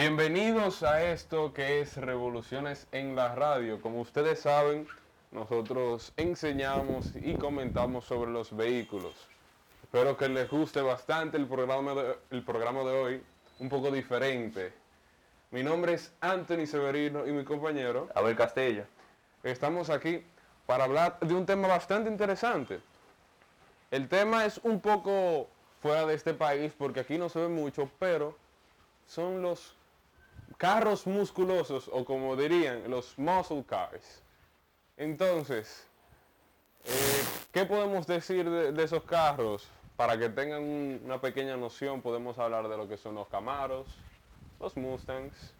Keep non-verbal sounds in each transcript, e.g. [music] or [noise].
Bienvenidos a esto que es Revoluciones en la Radio. Como ustedes saben, nosotros enseñamos y comentamos sobre los vehículos. Espero que les guste bastante el programa de, el programa de hoy, un poco diferente. Mi nombre es Anthony Severino y mi compañero Abel Castillo. Estamos aquí para hablar de un tema bastante interesante. El tema es un poco fuera de este país porque aquí no se ve mucho, pero son los carros musculosos o como dirían, los muscle cars. Entonces, eh, ¿qué podemos decir de, esos carros? Para que tengan un, una pequeña noción, podemos hablar de lo que son los Camaros, los Mustangs.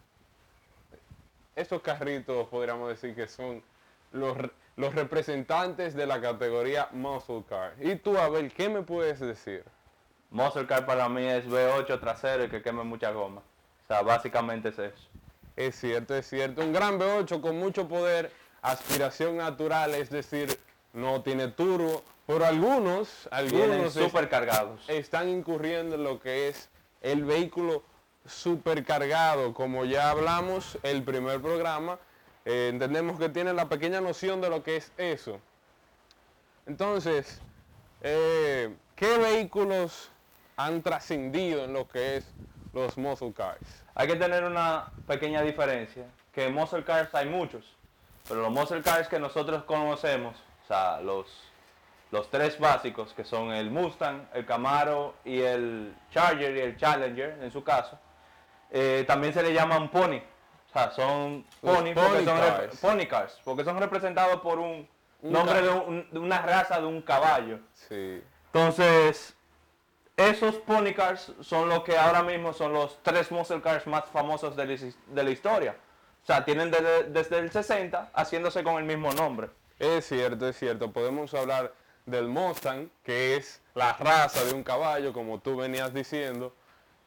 Estos carritos podríamos decir que son los, los representantes de la categoría muscle car. Y tú, Abel, ¿qué me puedes decir? Muscle car para mí es V8 trasero y que queme mucha goma. O sea, básicamente es eso. Es cierto, es cierto. Un gran V8 con mucho poder, aspiración natural, es decir, no tiene turbo. Pero algunos, algunos supercargados. están incurriendo en lo que es el vehículo supercargado. Como ya hablamos el primer programa, eh, entendemos que tienen la pequeña noción de lo que es eso. Entonces, eh, ¿qué vehículos han trascendido en lo que es los muscle cars? Hay que tener una pequeña diferencia, que muscle cars hay muchos, pero los muscle cars que nosotros conocemos, o sea, los, los tres básicos, que son el Mustang, el Camaro y el Charger y el Challenger, en su caso, eh, también se le llaman pony. O sea, son pony, pony porque son cars. pony cars, porque son representados por un, nombre de, un- de una raza de un caballo. Sí. Entonces, esos pony cars son lo que ahora mismo son los tres muscle cars más famosos de la, historia. O sea, tienen desde, desde el 60 haciéndose con el mismo nombre. Es cierto, es cierto. Podemos hablar del Mustang, que es la raza de un caballo, como tú venías diciendo,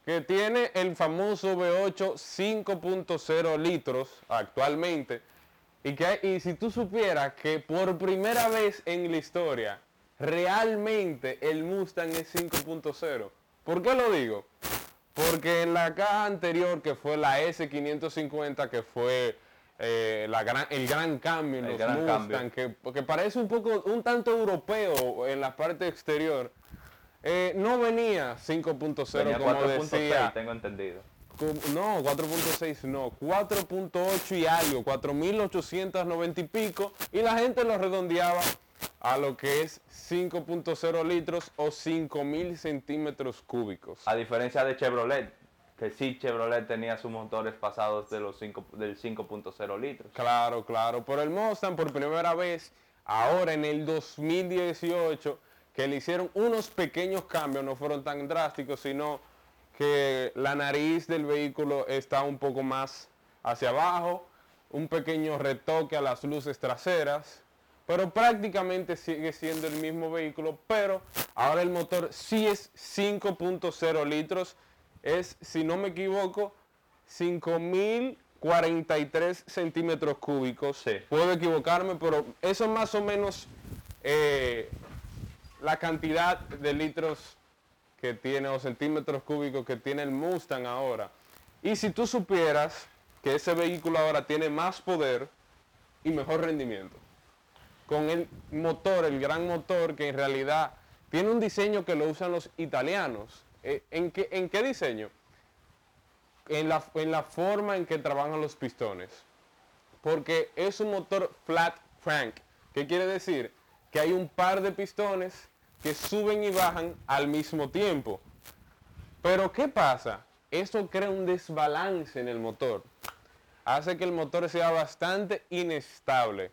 que tiene el famoso V8 5.0 litros actualmente. Y, que, y si tú supieras que por primera vez en la historia, realmente el Mustang es 5.0. ¿Por qué lo digo? Porque en la caja anterior, que fue la S550, que fue eh, la gran, el gran cambio en El los gran Mustang, que, que parece un poco, un tanto europeo en la parte exterior, eh, no venía 5.0 Tenía como 4.6, decía. tengo entendido. Como- No, 4.6 no, 4.8 y algo, 4.890 y pico, y la gente lo redondeaba a lo que es 5.0 litros o 5.000 centímetros cúbicos. A diferencia de Chevrolet, que sí Chevrolet tenía sus motores pasados de los 5, del 5.0 litros. Claro, claro, pero el Mustang por primera vez, ahora en el 2018, que le hicieron unos pequeños cambios, no fueron tan drásticos, sino que la nariz del vehículo está un poco más hacia abajo, un pequeño retoque a las luces traseras, pero prácticamente sigue siendo el mismo vehículo, pero ahora el motor sí es 5.0 litros, es, si no me equivoco, 5.043 centímetros cúbicos. Sí. Puedo equivocarme, pero eso es más o menos eh, la cantidad de litros que tiene o centímetros cúbicos que tiene el Mustang ahora. Y si tú supieras que ese vehículo ahora tiene más poder y mejor rendimiento. Con el motor, el gran motor que en realidad tiene un diseño que lo usan los italianos. Eh, ¿En qué, en qué diseño? En la, en la forma en que trabajan los pistones. Porque es un motor flat crank. ¿Qué quiere decir? Que hay un par de pistones que suben y bajan al mismo tiempo. Pero ¿qué pasa? Esto crea un desbalance en el motor. Hace que el motor sea bastante inestable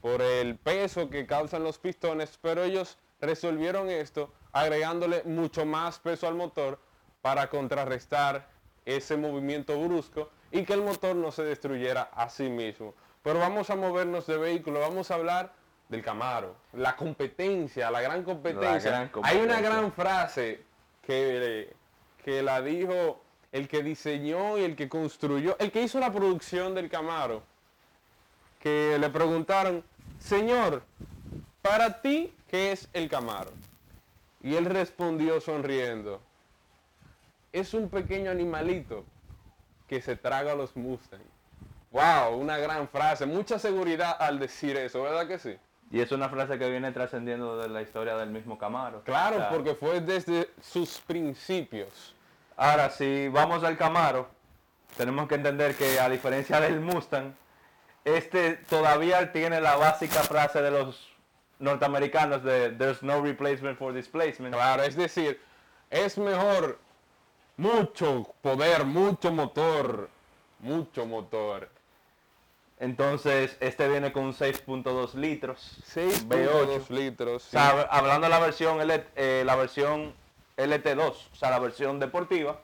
por el peso que causan los pistones, pero ellos resolvieron esto agregándole mucho más peso al motor para contrarrestar ese movimiento brusco y que el motor no se destruyera a sí mismo. Pero vamos a movernos de vehículo, vamos a hablar del Camaro, la competencia, la gran competencia. gran Hay una gran frase que, que la dijo el que diseñó y el que construyó, el que hizo la producción del Camaro, que le preguntaron, señor, para ti, ¿qué es el Camaro? Y él respondió sonriendo, es un pequeño animalito que se traga a los Mustang. Wow, una gran frase, mucha seguridad al decir eso, ¿verdad que sí? Y es una frase que viene trascendiendo de la historia del mismo Camaro. Claro, O sea, porque fue desde sus principios. Ahora, si vamos al Camaro, tenemos que entender que a diferencia del Mustang, este todavía tiene la básica frase de los norteamericanos de There's no replacement for displacement. Claro, es decir, es mejor mucho poder, mucho motor, mucho motor. Entonces, este viene con un 6.2 litros. 6.2 litros. O sí. sea, hablando de la versión, L- eh, la versión LT2, o sea, la versión deportiva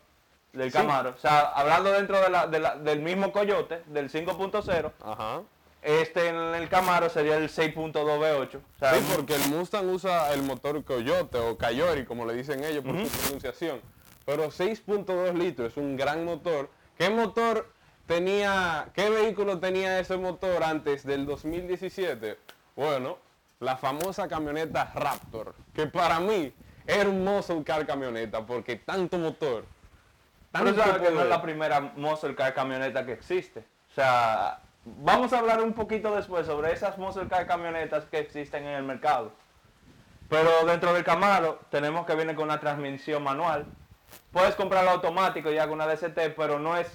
del Sí. Camaro. O sea, hablando dentro de la- de la- del mismo Coyote, del 5.0, Ajá. este en el Camaro sería el 6.2 V8. O sea, Sí, porque el Mustang usa el motor Coyote o Coyote, como le dicen ellos por su pronunciación. Pero 6.2 litros es un gran motor. ¿Qué motor tenía, qué vehículo tenía ese motor antes del 2017? Bueno, la famosa camioneta Raptor, que para mí era un muscle car camioneta, porque tanto motor, Pero sabes que no es la primera muscle car camioneta que existe. O sea, vamos a hablar un poquito después sobre esas muscle car camionetas que existen en el mercado. Pero dentro del Camaro tenemos que viene con una transmisión manual. Puedes comprarlo automático ya con una DCT, pero no es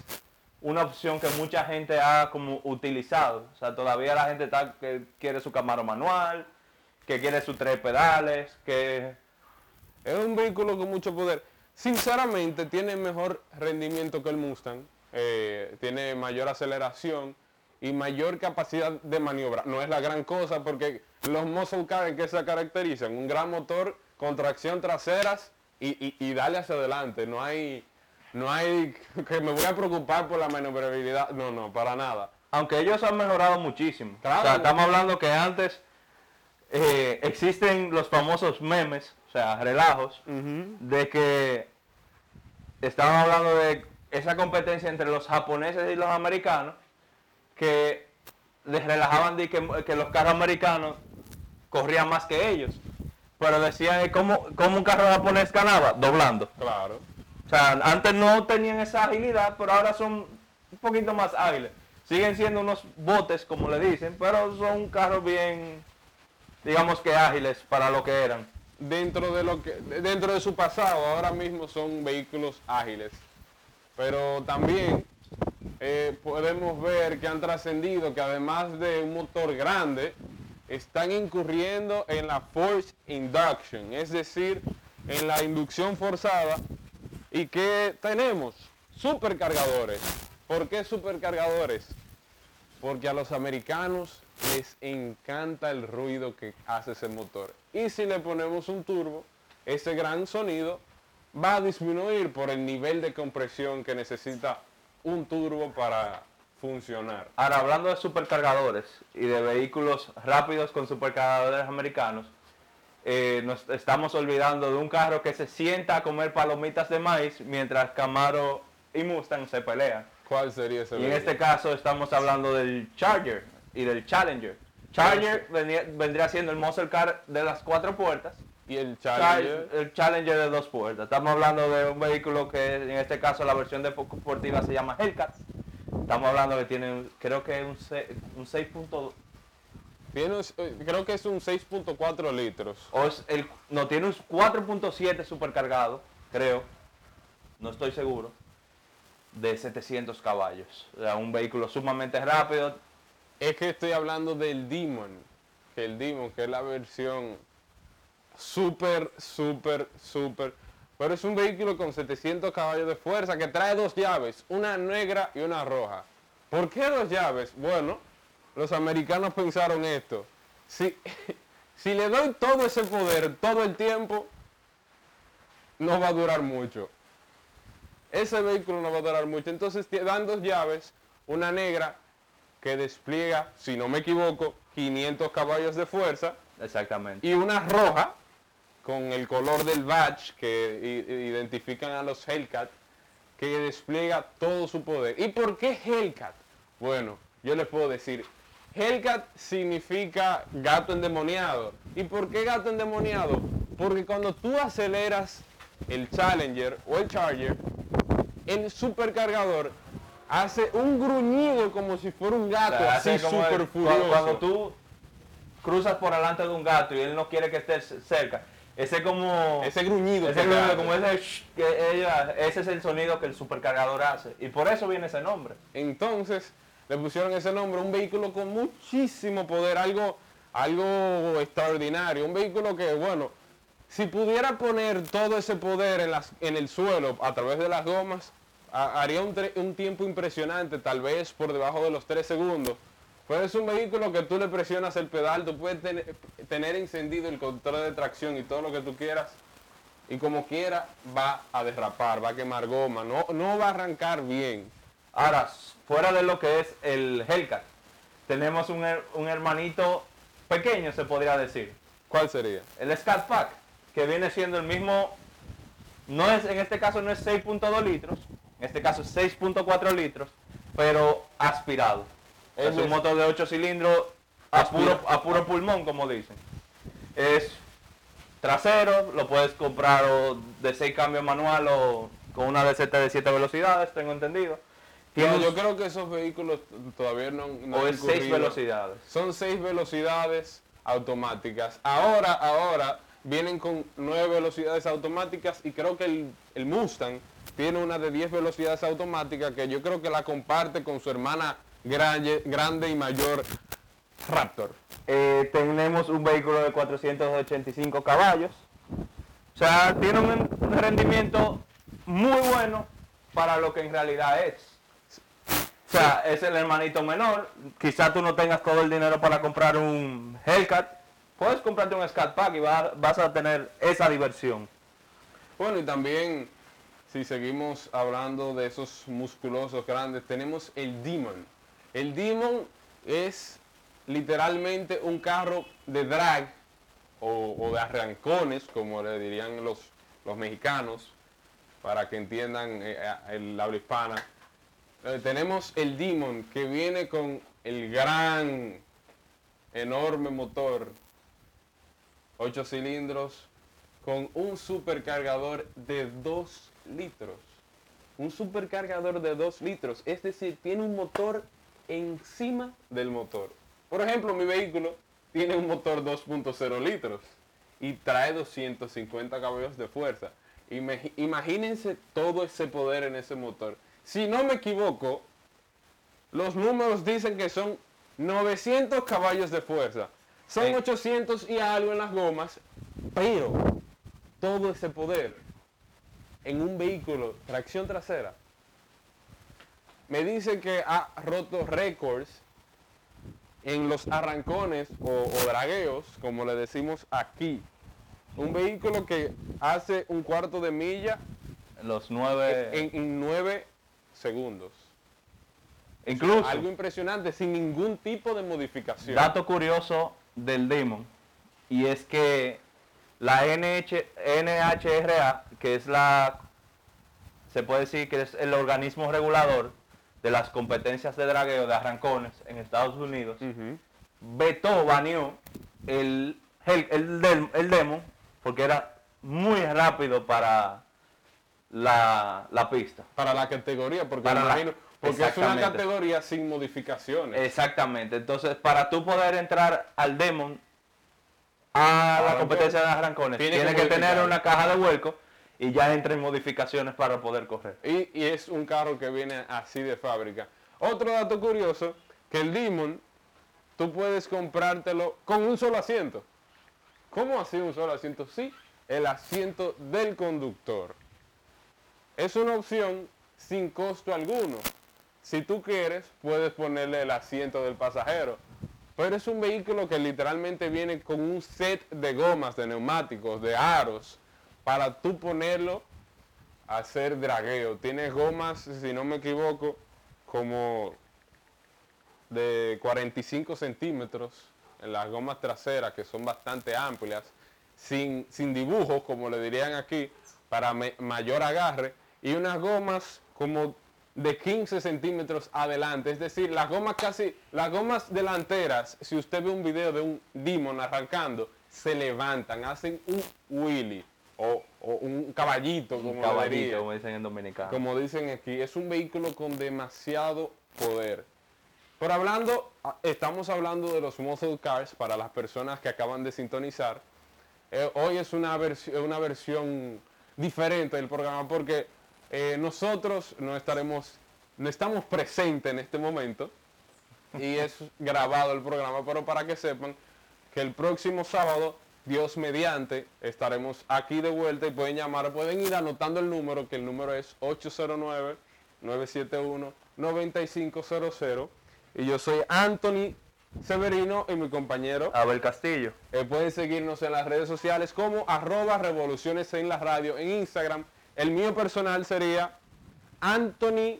una opción que mucha gente ha como utilizado. O sea, todavía la gente está que quiere su Camaro manual, que quiere sus tres pedales, que Es un vehículo con mucho poder. Sinceramente, tiene mejor rendimiento que el Mustang. eh, tiene mayor aceleración y mayor capacidad de maniobra. No es la gran cosa porque los muscle cars en que se caracterizan, un gran motor con tracción traseras y, y, y darle hacia adelante. No hay, no hay [laughs] que me voy a preocupar por la maniobrabilidad. No, no, para nada. Aunque ellos han mejorado muchísimo. Claro. O sea, estamos hablando que antes eh, existen los famosos memes, o sea, relajos, de que estaban hablando de esa competencia entre los japoneses y los americanos, que les relajaban de que, que los carros americanos corrían más que ellos. Pero decían, eh, ¿cómo, cómo un carro japonés ganaba? Doblando. Claro. O sea, antes no tenían esa agilidad, pero ahora son un poquito más ágiles. Siguen siendo unos botes, como le dicen, pero son carros bien, digamos que ágiles para lo que eran. Dentro de lo que dentro de su pasado ahora mismo son vehículos ágiles. Pero también eh, podemos ver que han trascendido que además de un motor grande están incurriendo en la force induction es decir en la inducción forzada. Y que tenemos supercargadores. ¿por qué supercargadores? Porque a los americanos les encanta el ruido que hace ese motor. Y si le ponemos un turbo, ese gran sonido va a disminuir por el nivel de compresión que necesita un turbo para funcionar. Ahora, hablando de supercargadores y de vehículos rápidos con supercargadores americanos, eh, nos estamos olvidando de un carro que se sienta a comer palomitas de maíz mientras Camaro y Mustang se pelean. ¿Cuál sería ese Y en este caso estamos hablando del Charger y del Challenger. Charger venía- vendría siendo el muscle car de las cuatro puertas. Y el Challenger, el Challenger de dos puertas. Estamos hablando de un vehículo que en este caso la versión deportiva se llama Hellcat. Estamos hablando que tiene, creo que un, un 6.2 tiene eh, creo que es un 6.4 litros. o es el, no, tiene un 4.7 supercargado, creo. No estoy seguro. De 700 caballos. Un vehículo sumamente rápido, Es que estoy hablando del Demon, que el Demon, que es la versión súper, súper, súper. Pero es un vehículo con 700 caballos de fuerza que trae dos llaves, una negra y una roja. ¿Por qué dos llaves? Bueno, los americanos pensaron esto. Si, [laughs] si le doy todo ese poder todo el tiempo, no va a durar mucho. Ese vehículo no va a durar mucho. Entonces te dan dos llaves, una negra que despliega, si no me equivoco, 500 caballos de fuerza exactamente. y una roja con el color del badge que identifican a los Hellcat que despliega todo su poder. ¿Y por qué Hellcat? Bueno, yo les puedo decir, Hellcat significa gato endemoniado. ¿Y por qué gato endemoniado? Porque cuando tú aceleras el Challenger o el Charger, el supercargador hace un gruñido como si fuera un O gato, sea, así súper cuando, furioso. cuando tú cruzas por delante de un gato y él no quiere que estés cerca, ese como... Ese gruñido. ese gruñido, como ese, que ella, ese es el sonido que el supercargador hace. Y por eso viene ese nombre. Entonces le pusieron ese nombre, un vehículo con muchísimo poder, algo, algo extraordinario, un vehículo que, bueno, si pudiera poner todo ese poder en, las, en el suelo a través de las gomas, haría un, un tiempo impresionante, tal vez por debajo de los 3 segundos. Pero es un vehículo que tú le presionas el pedal, tú puedes tener, tener encendido el control de tracción y todo lo que tú quieras, y como quiera va a derrapar, va a quemar goma, no, no va a arrancar bien. Ahora, fuera de lo que es el Hellcat, tenemos un, her- un hermanito pequeño, se podría decir. ¿Cuál sería? El Scat Pack, que viene siendo el mismo, no es, en este caso no es 6.2 litros, en este caso es 6.4 litros, pero aspirado. Es, Es un motor de 8 cilindros a puro, a puro pulmón, como dicen. Es trasero, lo puedes comprar o de 6 cambios manual o con una DCT de 7 velocidades, tengo entendido. No, yo creo que esos vehículos todavía no, no o han es 6 incurrido. velocidades. Son seis velocidades automáticas. Ahora, ahora vienen con nueve velocidades automáticas y creo que el, el Mustang tiene una de 10 velocidades automáticas que yo creo que la comparte con su hermana grande, grande y mayor Raptor. Eh, tenemos un vehículo de 485 caballos. O sea, tiene un, un rendimiento muy bueno para lo que en realidad es. O sea, es el hermanito menor. Quizá tú no tengas todo el dinero para comprar un Hellcat. Puedes comprarte un Scat Pack y va- vas a tener esa diversión. Bueno, y también, si seguimos hablando de esos musculosos grandes, tenemos el Demon. El Demon es literalmente un carro de drag o, de arrancones, como le dirían los, los mexicanos, para que entiendan eh, el habla hispana. Eh, tenemos el Demon que viene con el gran, enorme motor 8 cilindros con un supercargador de 2 litros. Un supercargador de 2 litros, es decir, tiene un motor encima del motor. Por ejemplo, mi vehículo tiene un motor 2.0 litros y trae 250 caballos de fuerza. Imagínense todo ese poder en ese motor. Si no me equivoco, los números dicen que son 900 caballos de fuerza. Son Sí. 800 y algo en las gomas, pero todo ese poder en un vehículo tracción trasera me dice que ha roto récords en los arrancones o, o dragueos, como le decimos aquí. Un vehículo que hace un cuarto de milla Los nueve... en, en 9 segundos. incluso... Algo impresionante, sin ningún tipo de modificación. Dato curioso del Demon, y es que la NH NHRA, que es la, se puede decir que es el organismo regulador de las competencias de dragueo de arrancones en Estados Unidos, vetó, baneó el, el, el, el Demon, porque era muy rápido para la, la pista. Para la categoría, porque, Para me la- imagino- porque es una categoría sin modificaciones. Exactamente. Entonces, para tú poder entrar al Demon a la competencia de arrancones, Tiene tiene, que que, tener una caja de vuelco y ya entra en modificaciones para poder correr. Y, y es un carro que viene así de fábrica. Otro dato curioso, que el Demon, tú puedes comprártelo con un solo asiento. ¿Cómo así un solo asiento? Sí, el asiento del conductor. Es una opción sin costo alguno. Si tú quieres, puedes ponerle el asiento del pasajero. Pero es un vehículo que literalmente viene con un set de gomas, de neumáticos, de aros, para tú ponerlo a hacer dragueo. Tiene gomas, si no me equivoco, como de 45 centímetros en las gomas traseras, que son bastante amplias, sin, sin dibujos, como le dirían aquí, para mayor agarre, y unas gomas como de 15 centímetros adelante, es decir, las gomas casi, las gomas delanteras, si usted ve un video de un Demon arrancando, se levantan, hacen un wheelie o o un caballito, como Un caballito, diría, como dicen en dominicano. como dicen aquí. Es un vehículo con demasiado poder. Pero hablando, ah, estamos hablando de los muscle cars para las personas que acaban de sintonizar. Eh, hoy es una, versi- una versión diferente del programa porque eh, nosotros no estaremos, no estamos presentes en este momento y es grabado el programa, pero para que sepan que el próximo sábado, Dios mediante, estaremos aquí de vuelta y pueden llamar, pueden ir anotando el número, que el número es 809-971-9500 y yo soy Anthony Severino y mi compañero. Abel Castillo. Eh, pueden seguirnos en las redes sociales como arroba revoluciones en la radio en Instagram. El mío personal sería Anthony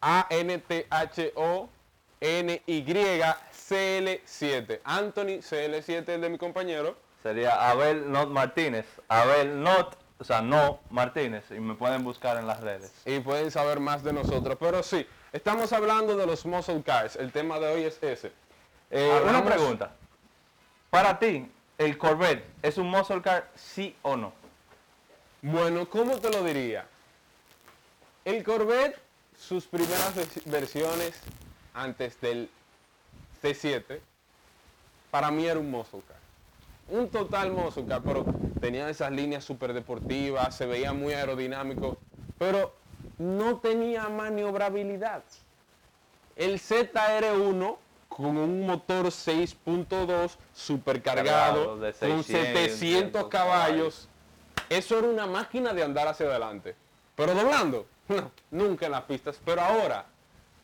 A-N-T-H-O-N-Y-C-L-7. Anthony CL7 el de mi compañero. Sería Abel Not Martínez. Abel Not, o sea, no Martínez. Y me pueden buscar en las redes. Y pueden saber más de nosotros. Pero sí, estamos hablando de los muscle cars. El tema de hoy es ese. Eh, Una hablamos- pregunta. Para ti, ¿el Corvette es un muscle car, sí o no? Bueno, ¿cómo te lo diría? El Corvette, sus primeras vers- versiones antes del C7, para mí era un muscle. Un total car, pero tenía esas líneas súper deportivas, se veía muy aerodinámico, pero no tenía maniobrabilidad. El ZR1 con un motor 6.2 supercargado, con 600 700 caballos, eso era una máquina de andar hacia adelante. Pero doblando, [laughs] no, nunca en las pistas. Pero ahora,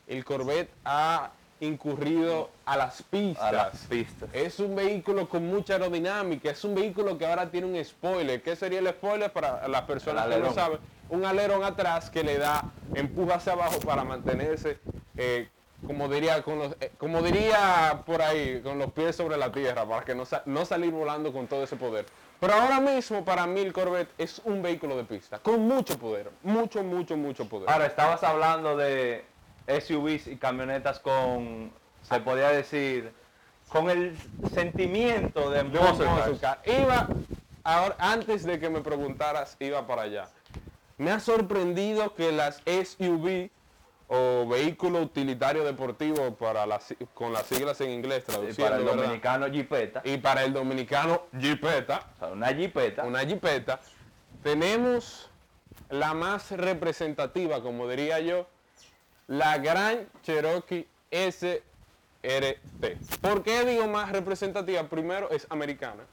el Corvette ha incurrido a las pistas. A las pistas. Es un vehículo con mucha aerodinámica, es un vehículo que ahora tiene un spoiler. ¿Qué sería el spoiler para las personas que no saben? Un alerón atrás que le da empuja hacia abajo para mantenerse, eh, como, diría, con los, eh, como diría por ahí, con los pies sobre la tierra, para que no, no salir volando con todo ese poder. Pero ahora mismo para mí el Corvette es un vehículo de pista, con mucho poder, mucho, mucho, mucho poder. Ahora, estabas hablando de SUVs y camionetas con, se podría decir, con el sentimiento de car. Iba, ahora, antes de que me preguntaras, iba para allá. Me ha sorprendido que las SUV o vehículo utilitario deportivo para las, si- con las siglas en inglés Y traduciendo, para el ¿verdad? dominicano Jeepeta, y para el dominicano o sea, una Jeepeta, una Jeepeta, tenemos la más representativa, como diría yo, la Gran Cherokee SRT. ¿Por qué digo más representativa? Primero, es americana.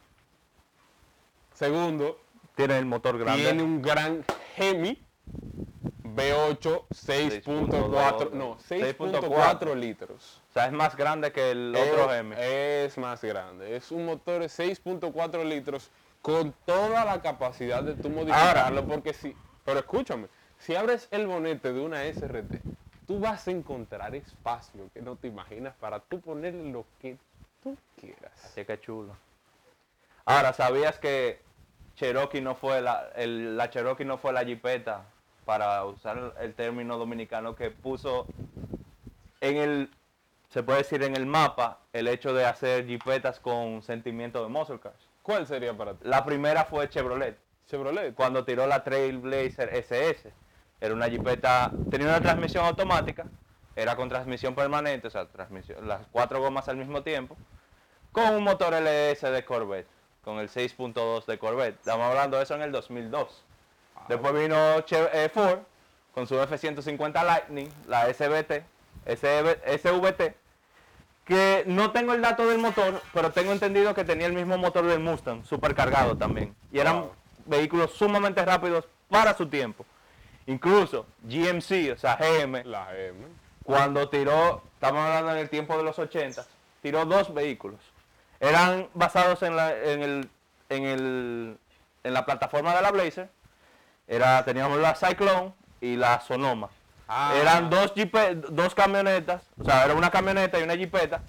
Segundo, tiene el motor grande. tiene un gran Hemi V8 6.4, no, 6.4 litros. O sea, es más grande que el otro es, M. es más grande. Es un motor de 6.4 litros con toda la capacidad de tú modificarlo. porque si, pero escúchame, si abres el bonete de una SRT, tú vas a encontrar espacio que no te imaginas para tú ponerle lo que tú quieras. Así que chulo. Ahora, ¿sabías que Cherokee no fue la, el- la Cherokee no fue la Jeepeta para usar el término dominicano que puso en el, se puede decir en el mapa, el hecho de hacer Jeepetas con sentimiento de muscle cars? ¿Cuál sería para ti? La primera fue Chevrolet, Chevrolet. cuando tiró la Trailblazer SS. Era una Jeepeta, tenía una transmisión automática, era con transmisión permanente, o sea, transmisión, las cuatro gomas al mismo tiempo, con un motor LS de Corvette, con el 6.2 de Corvette. Estamos hablando de eso en el 2002. Después vino Che- eh, Ford con su F-150 Lightning, la SVT, SB SVT, que no tengo el dato del motor, pero tengo entendido que tenía el mismo motor del Mustang, supercargado también. Y eran Wow. vehículos sumamente rápidos para su tiempo. Incluso GMC, o sea, GM, La cuando tiró, estamos hablando en el tiempo de los 80, tiró dos vehículos. Eran basados en la, en el, en el, en la plataforma de la Blazer. Era, teníamos la Cyclone y la Sonoma. Ah. Eran dos, jipe- dos camionetas, o sea, era una camioneta y una jipeta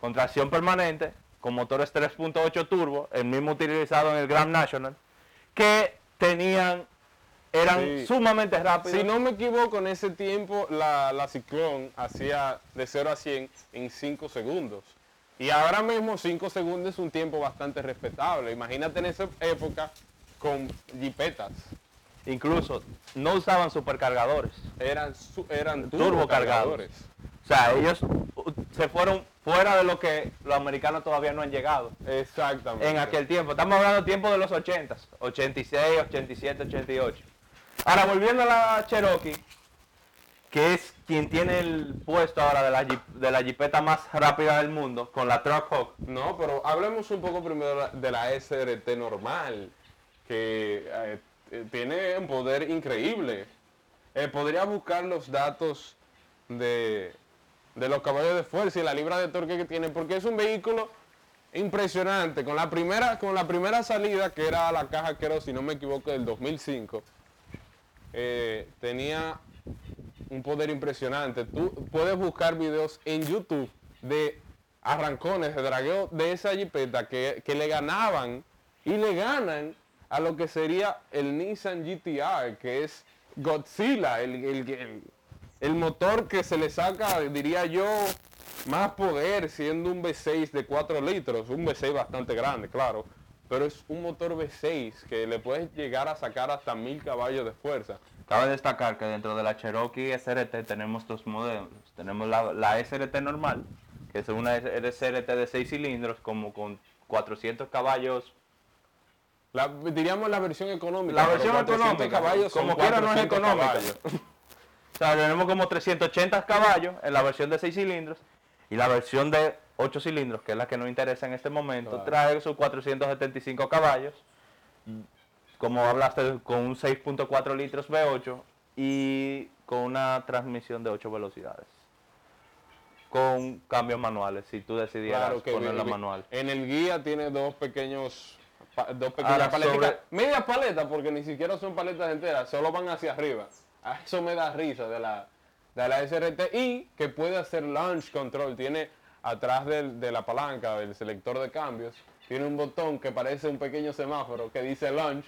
con tracción permanente, con motores 3.8 turbo, el mismo utilizado en el Grand National, que tenían, eran Sí. sumamente rápidos. Si no me equivoco, en ese tiempo la, la Ciclón hacía de 0 a 100 en 5 segundos. Y ahora mismo 5 segundos es un tiempo bastante respetable. Imagínate en esa época con jipetas. Incluso no usaban supercargadores. Eran, su- eran Turbocargadores. O sea, ellos uh, se fueron fuera de lo que los americanos todavía no han llegado. Exactamente. En aquel tiempo. Estamos hablando tiempo de los 80, 86, 87, 88. Ahora, volviendo a la Cherokee, que es quien tiene el puesto ahora de la, de la jipeta más rápida del mundo, con la Truck Hawk. No, pero hablemos un poco primero de la- SRT normal, que eh, tiene un poder increíble. Eh, podría buscar los datos de, de los caballos de fuerza y la libra de torque que tiene, porque es un vehículo impresionante. Con la primera, con la primera salida, que era la caja, era, si no me equivoco, del 2005, eh, tenía un poder impresionante. Tú puedes buscar videos en YouTube de arrancones, de dragueo de esa jipeta que, que le ganaban y le ganan a lo que sería el Nissan GTR, que es Godzilla, el, el- el- motor que se le saca, diría yo, más poder siendo un V6 de 4 litros, un V6 bastante grande, claro, pero es un motor V6 que le puedes llegar a sacar hasta 1000 caballos de fuerza. Cabe destacar que dentro de la Cherokee SRT tenemos dos modelos. Tenemos la, la SRT normal, que es una SRT de 6 cilindros, como con 400 caballos. La- diríamos la versión económica. La versión 400 económica, caballos como quiera no es 400 económica. [laughs] O sea, tenemos como 380 caballos en la versión de 6 cilindros y la versión de 8 cilindros, que es la que nos interesa en este momento, Claro. trae sus 475 caballos, como hablaste, con un 6.4 litros V8 y con una transmisión de 8 velocidades. Con cambios manuales, si tú decidieras Claro que ponerla vi- manual. En el guía tiene dos pequeños, pa- dos pequeñas paletas. sobre- Media paleta, porque ni siquiera son paletas enteras, solo van hacia arriba. Eso me da risa de la, de la SRT y que puede hacer launch control. Tiene atrás del- de la palanca, del selector de cambios, tiene un botón que parece un pequeño semáforo que dice launch.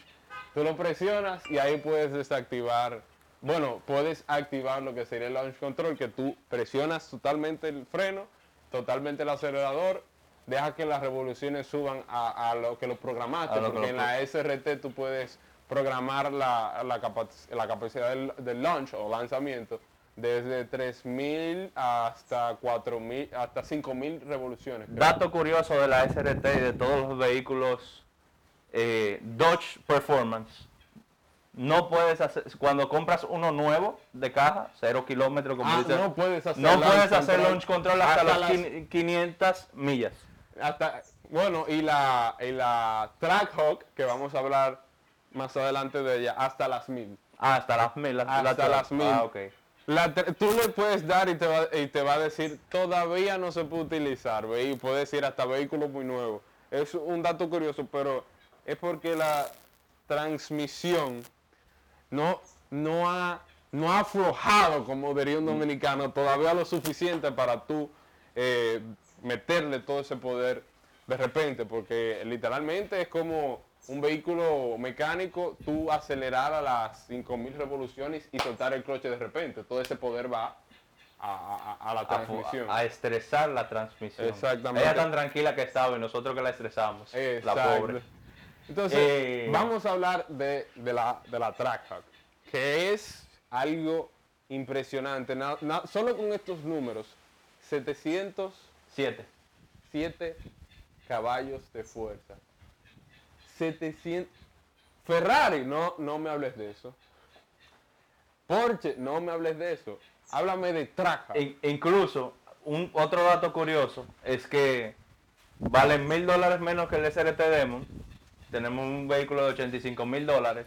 Tú lo presionas y ahí puedes desactivar, bueno, puedes activar lo que sería el launch control, que tú presionas totalmente el freno, totalmente el acelerador, deja que las revoluciones suban a, a lo que lo programaste, lo porque lo en la SRT tú puedes programar la, la, capac- la capacidad del, del launch o lanzamiento desde 3000 hasta 4000 hasta 5000 revoluciones. creo. Dato curioso de la SRT y de todos los vehículos eh, Dodge Performance. No puedes hacer, cuando compras uno nuevo de caja, cero kilómetros, como Ah, dice, no puedes hacer no launch puedes hacer control launch control hasta, hasta las- quin- 500 millas. hasta bueno y la y la Trackhawk que vamos a hablar más adelante de ella hasta las 1000 Ah, hasta las mil. la- la- Hasta las mil. Ah, ok. La tú le puedes dar y te, va, y te va a decir todavía no se puede utilizar ve, y puede decir hasta vehículo muy nuevo es un dato curioso pero es porque la transmisión no no ha no ha aflojado como diría un dominicano todavía lo suficiente para tú eh, meterle todo ese poder de repente porque literalmente es como un vehículo mecánico tú acelerar a las 5000 revoluciones y soltar el cloche de repente todo ese poder va a, a- a la transmisión a estresar la transmisión. Exactamente. Ella tan tranquila que estaba y nosotros que la estresamos. La Exacto. pobre. Entonces, Eh, vamos a hablar de, de la, de la Trackhawk, que es algo impresionante. Na- na- solo con estos números, 707 Siete. caballos de fuerza. 700... Ferrari, no, no me hables de eso. Porsche, no me hables de eso. Háblame de Trackhawk. In- incluso, un, otro dato curioso es que valen mil dólares menos que el SRT Demon. Tenemos un vehículo de 85 mil dólares,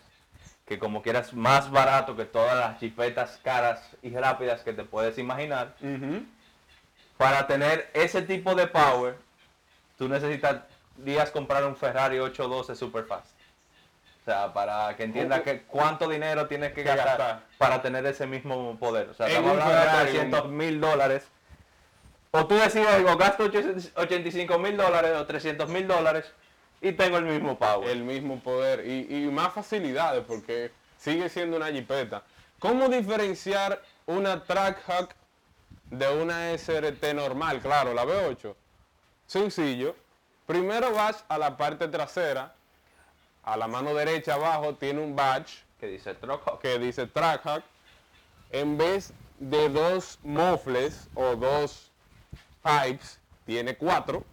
que como quieras más barato que todas las chipetas caras y rápidas que te puedes imaginar. Para tener ese tipo de power, tú necesitarías comprar un Ferrari 812 Superfast. O sea, para que entiendas oh. que cuánto dinero tienes que Que gastar, gastar. para tener ese mismo poder. O sea, En estamos hablando de Ferrari, 300 un- mil dólares. O tú decides, o gasto 85 mil dólares o 300 mil dólares y tengo el mismo power. el mismo poder y, y más facilidades porque sigue siendo una jipeta. ¿Cómo diferenciar una Trackhawk de una SRT normal? Claro, la V8. Sencillo. Primero vas a la parte trasera a la mano derecha abajo tiene un badge Que dice Truck que dice Trackhawk. En vez de dos mofles o dos pipes, tiene cuatro.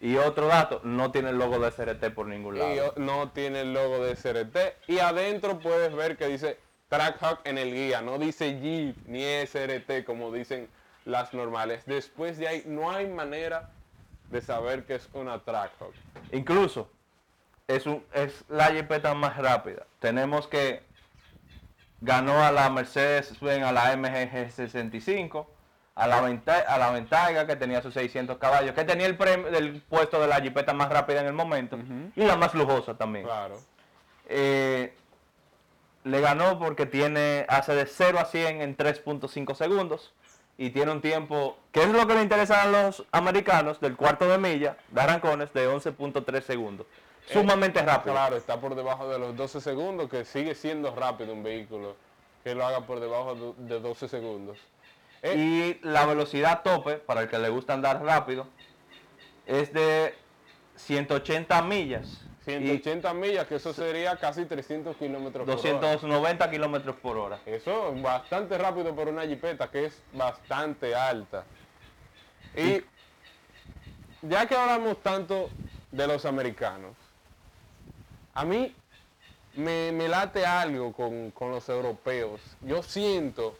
Y otro dato, no tiene el logo de SRT por ningún lado. Y no tiene el logo de SRT. Y adentro puedes ver que dice Trackhawk en el guía. No dice Jeep ni SRT como dicen las normales. Después de ahí no hay manera de saber que es una Trackhawk. Incluso es, un, es la jipeta más rápida. Tenemos que ganó a la Mercedes-Benz, a la MG 65, a la, Venta- a la Ventaiga que tenía sus 600 caballos, que tenía el, premio, el puesto de la jipeta más rápida en el momento y la más lujosa también. Claro. Eh, le ganó porque tiene hace de 0 a 100 en 3.5 segundos y tiene un tiempo, que es lo que le interesa a los americanos, del cuarto de milla de arrancones de 11.3 segundos. Sumamente rápido. Claro, está por debajo de los 12 segundos, que sigue siendo rápido un vehículo que lo haga por debajo de de 12 segundos. Eh, Y la velocidad tope, para el que le gusta andar rápido, es de 180 millas. 180 millas, que eso sería casi 300 kilómetros por hora. 290 kilómetros por hora. Eso es bastante rápido por una jipeta que es bastante alta. Y ya que hablamos tanto de los americanos, a mí me, me late algo con, con los europeos. Yo siento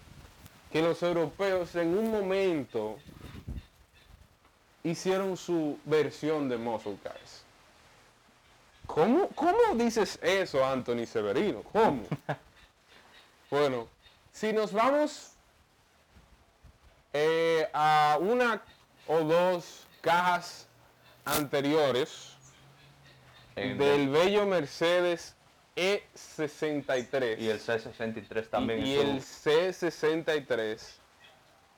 que los europeos en un momento hicieron su versión de muscle cars. ¿Cómo, ¿Cómo dices eso, Anthony Severino? ¿Cómo? [laughs] Bueno, si nos vamos eh, a una o dos cajas anteriores En- del bello Mercedes E63 Y el C63 también. y, y el su- C63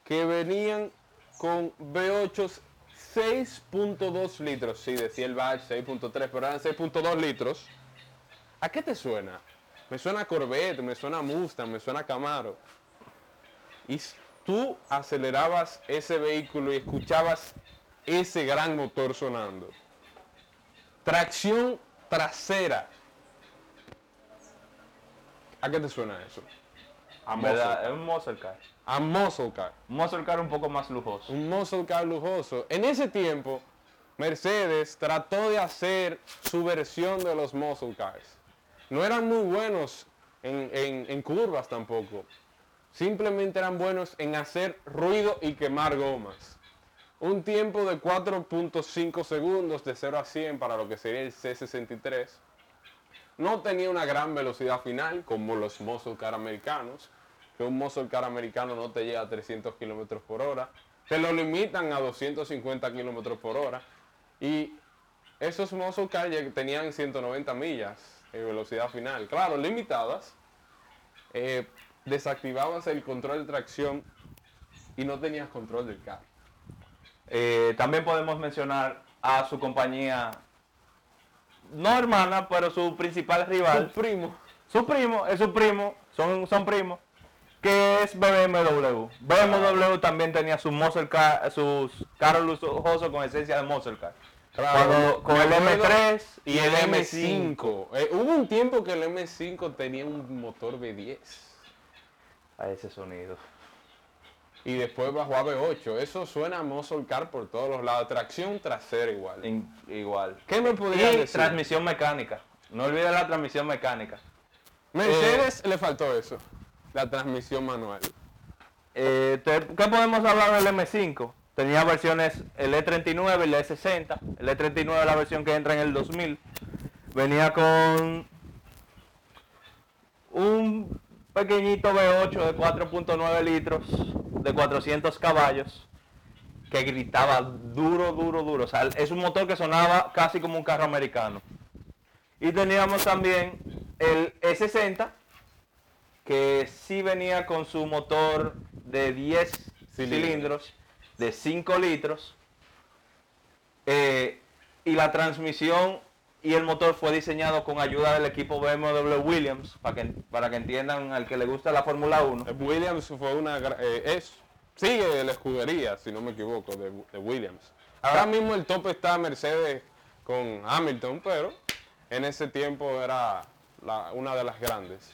que venían con V8 6.2 litros, sí, decía el badge 6.3, pero eran 6.2 litros. ¿A qué te suena? Me suena Corvette, me suena Mustang, me suena Camaro. Y tú acelerabas ese vehículo y escuchabas ese gran motor sonando. Tracción trasera. ¿A qué te suena eso? A car. Es un car. A muscle car. Un muscle car un poco más lujoso. Un muscle car lujoso. En ese tiempo, Mercedes trató de hacer su versión de los muscle cars. No eran muy buenos en, en- en curvas tampoco. Simplemente eran buenos en hacer ruido y quemar gomas. Un tiempo de 4.5 segundos de 0 a 100 para lo que sería el C63. No tenía una gran velocidad final como los muscle car americanos, que un muscle car americano no te llega a 300 kilómetros por hora. Te lo limitan a 250 kilómetros por hora. Y esos muscle car tenían 190 millas de velocidad final. Claro, limitadas. Eh, desactivabas el control de tracción y no tenías control del carro. Eh, también podemos mencionar a su compañía, no hermana, pero su principal rival. Tu primo. Su primo, es su primo, son, son primos, que es BMW. BMW también tenía su muscle car, sus carros lujosos con esencia de muscle car. Cuando- con el acuerdo- M3 y el M5. Eh, hubo un tiempo que el M5 tenía un motor V10 A ese sonido. y después bajó a V8. Eso suena a muscle car por todos los lados. Tracción trasera igual. In- igual. ¿Qué me podría Y decir? transmisión mecánica. No olviden la transmisión mecánica. Mercedes le faltó eso. La transmisión manual. Eh, ¿Qué podemos hablar del M5? Tenía versiones el E39 y el E60. El E39 es la versión que entra en el 2000. Venía con un pequeñito V8 de 4.9 litros, de 400 caballos, que gritaba duro, duro, duro. O sea, es un motor que sonaba casi como un carro americano. Y teníamos también el E60, que sí venía con su motor de 10 Cilindros. cilindros, de 5 litros, eh, y la transmisión y el motor fue diseñado con ayuda del equipo BMW Williams, para que, para que entiendan al que le gusta la Fórmula 1. Eh, Williams fue una... eh, es, sigue la escudería, si no me equivoco, de, de Williams. Ahora mismo el tope está Mercedes con Hamilton, pero en ese tiempo era la- una de las grandes.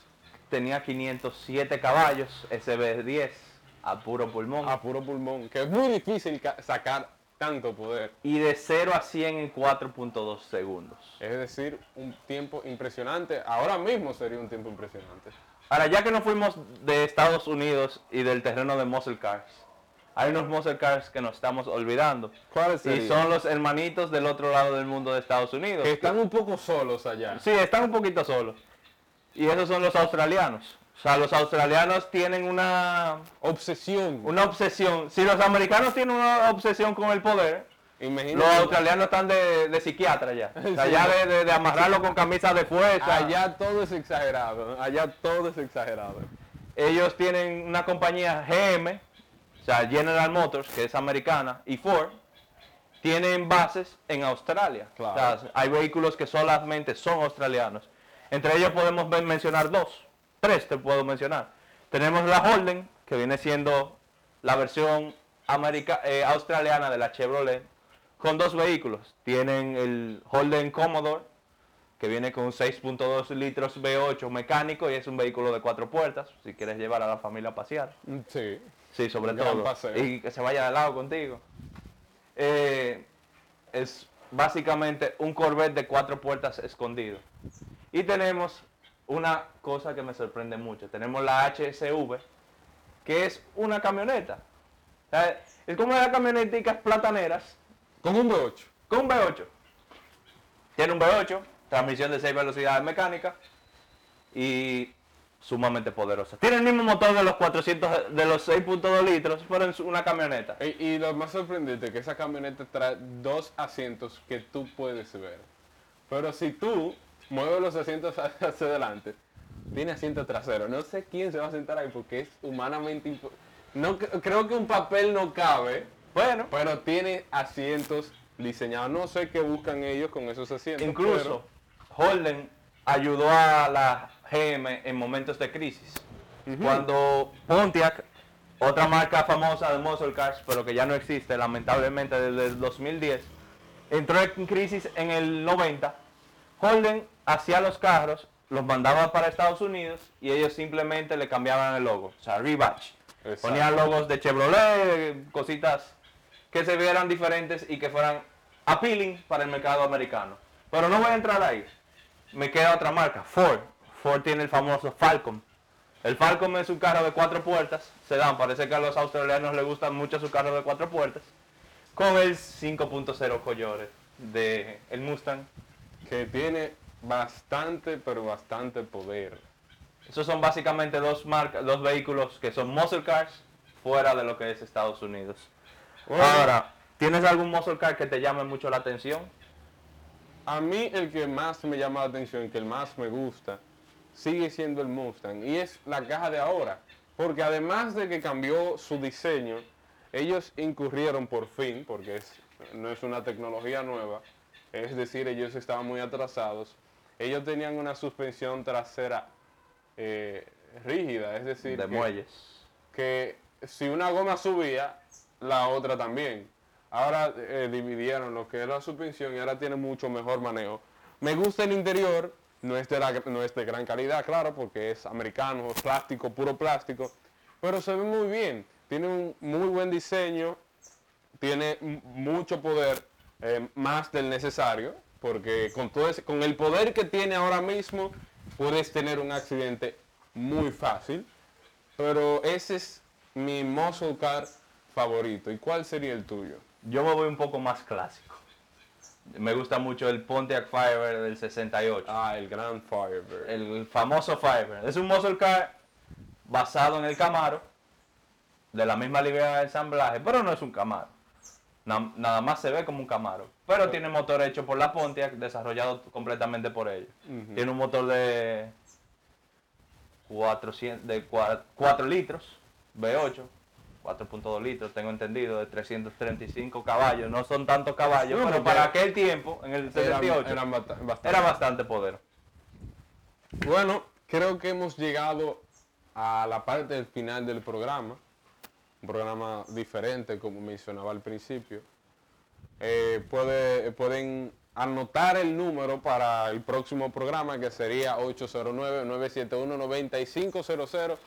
Tenía 507 caballos, SB10, a puro pulmón. A puro pulmón, que es muy difícil ca- sacar tanto poder. Y de 0 a 100 en 4.2 segundos. Es decir, un tiempo impresionante. Ahora mismo sería un tiempo impresionante. Ahora, ya que nos fuimos de Estados Unidos y del terreno de muscle cars, hay unos muscle cars que nos estamos olvidando. ¿Cuáles Y son los hermanitos del otro lado del mundo de Estados Unidos. Que están un poco solos allá. Sí, están un poquito solos. Y esos son los australianos. O sea, los australianos tienen una, Obsesión. una obsesión. Si los americanos tienen una obsesión con el poder, los australianos están de, de psiquiatra ya. O sea, Sí. ya de, de- de amarrarlo con camisas de fuerza. Allá todo es exagerado. Allá todo es exagerado. Ellos tienen una compañía GM, o sea, General Motors, que es americana, y Ford, tienen bases en Australia. Claro. O sea, hay vehículos que solamente son australianos. Entre ellos podemos mencionar dos, tres te puedo mencionar. Tenemos la Holden, que viene siendo la versión america- eh, australiana de la Chevrolet, con dos vehículos. Tienen el Holden Commodore, que viene con un 6.2 litros V8 mecánico y es un vehículo de cuatro puertas, si quieres llevar a la familia a pasear. Sí. Sí, sobre todo. paseo. Y que se vaya de lado contigo. Eh, es básicamente un Corvette de cuatro puertas escondido. Y tenemos una cosa que me sorprende mucho. Tenemos la HSV, que es una camioneta. O sea, es como las camioneticas plataneras Con un V8. con un V8. Tiene un V8, transmisión de 6 velocidades mecánicas y sumamente poderosa. Tiene el mismo motor de los 400 de los 6.2 litros, pero en una camioneta. Y, y lo más sorprendente es que esa camioneta trae dos asientos que tú puedes ver. Pero si tú mueves los asientos [laughs] hacia adelante, tiene asiento trasero. No sé quién se va a sentar ahí porque es humanamente impo- no cre- Creo que un papel no cabe, Bueno, pero tiene asientos diseñados. No sé qué buscan ellos con esos asientos. incluso Holden ayudó a la GM en momentos de crisis. Cuando Pontiac, otra marca famosa de muscle cars, pero que ya no existe lamentablemente desde el 2010, entró en crisis en el 90, Holden hacía los carros, los mandaba para Estados Unidos y ellos simplemente le cambiaban el logo, o sea, rebatch. Exacto. Ponían logos de Chevrolet, cositas que se vieran diferentes y que fueran appealing para el mercado americano. Pero no voy a entrar ahí. Me queda otra marca, Ford. Ford tiene el famoso Falcon. El Falcon es un carro de cuatro puertas, se dan, parece que a los australianos les gustan mucho sus carros de cuatro puertas, con el 5.0 Coyote de el Mustang. que tiene bastante, pero bastante poder. Esos son básicamente dos marcas, dos vehículos que son muscle cars fuera de lo que es Estados Unidos. Bueno. Ahora, ¿tienes algún muscle car que te llame mucho la atención? A mí el que más me llama la atención, que el más me gusta, sigue siendo el Mustang. Y es la caja de ahora. Porque además de que cambió su diseño, ellos incurrieron por fin, porque es- no es una tecnología nueva, es decir, ellos estaban muy atrasados. Ellos tenían una suspensión trasera eh, rígida, es decir, De que- muelles. que si una goma subía, la otra también. Ahora eh, dividieron lo que es la suspensión y ahora tiene mucho mejor manejo. Me gusta el interior, no es de, la- no es de gran calidad, claro, porque es americano, es plástico, puro plástico, pero se ve muy bien. Tiene un muy buen diseño, tiene mucho poder, eh, más del necesario, porque con, todo ese- con el poder que tiene ahora mismo, puedes tener un accidente muy fácil. Pero ese es mi muscle car favorito. ¿Y cuál sería el tuyo? Yo me voy un poco más clásico. Me gusta mucho el Pontiac Firebird del 68. Ah, el Grand Firebird. El famoso Firebird. Es un muscle car basado en el Camaro, de la misma línea de ensamblaje, pero no es un Camaro. Na- nada más se ve como un Camaro. Pero tiene motor hecho por la Pontiac, desarrollado completamente por ellos. Tiene un motor de 400, de 4, litros, V8, 4.2 litros, tengo entendido, de 335 caballos. No son tantos caballos, No, pero para aquel tiempo, en el Eran- 78, eran bata- bastante. era bastante poder. Bueno, creo que hemos llegado a la parte del final del programa. Un programa diferente, como mencionaba al principio. Eh, puede- pueden anotar el número para el próximo programa que sería 809-971-9500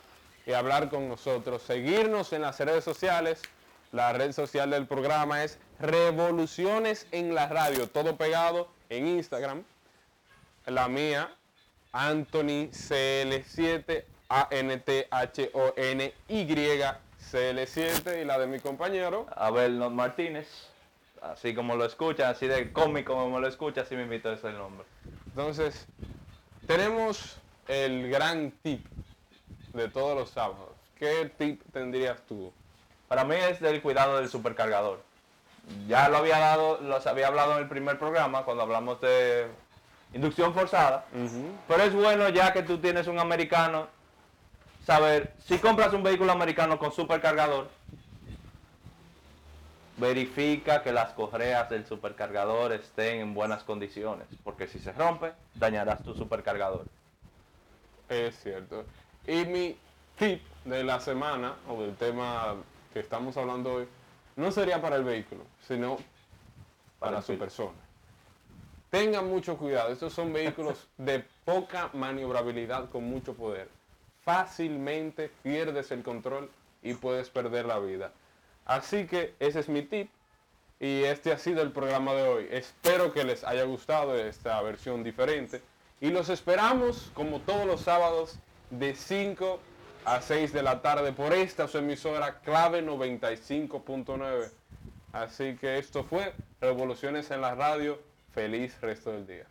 y hablar con nosotros. Seguirnos en las redes sociales. La red social del programa es Revoluciones en la Radio, todo pegado en Instagram. La mía, Anthony CL7, A-N-T-H-O-N-Y CL7 y la de mi compañero. Abel Martínez, así como lo escucha, así de cómico como lo escucha, así me invito ese nombre. Entonces, tenemos el gran tip de todos los sábados. ¿Qué tip tendrías tú? Para mí es del cuidado del supercargador. Ya lo había dado, los había hablado en el primer programa cuando hablamos de inducción forzada. Pero es bueno ya que tú tienes un americano, saber si compras un vehículo americano con supercargador, verifica que las correas del supercargador estén en buenas condiciones, porque si se rompe, dañarás tu supercargador. Es cierto. Y mi tip de la semana, o del tema que estamos hablando hoy, no sería para el vehículo, sino para, Para su persona. Tengan mucho cuidado, estos son vehículos [laughs] de poca maniobrabilidad con mucho poder. Fácilmente pierdes el control y puedes perder la vida. Así que ese es mi tip y este ha sido el programa de hoy. Espero que les haya gustado esta versión diferente y los esperamos como todos los sábados de 5 a 6 de la tarde por esta su emisora clave 95.9. Así que esto fue Revoluciones en la Radio. Feliz resto del día.